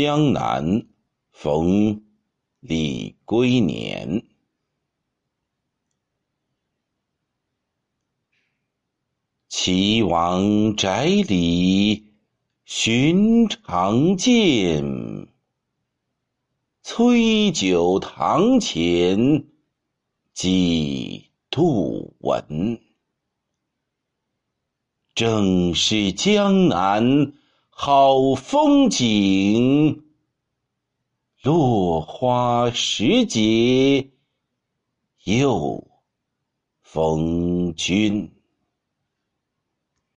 江南逢李龟年。岐王宅里寻常见，崔九堂前几度闻。正是江南好风景，落花时节又逢君。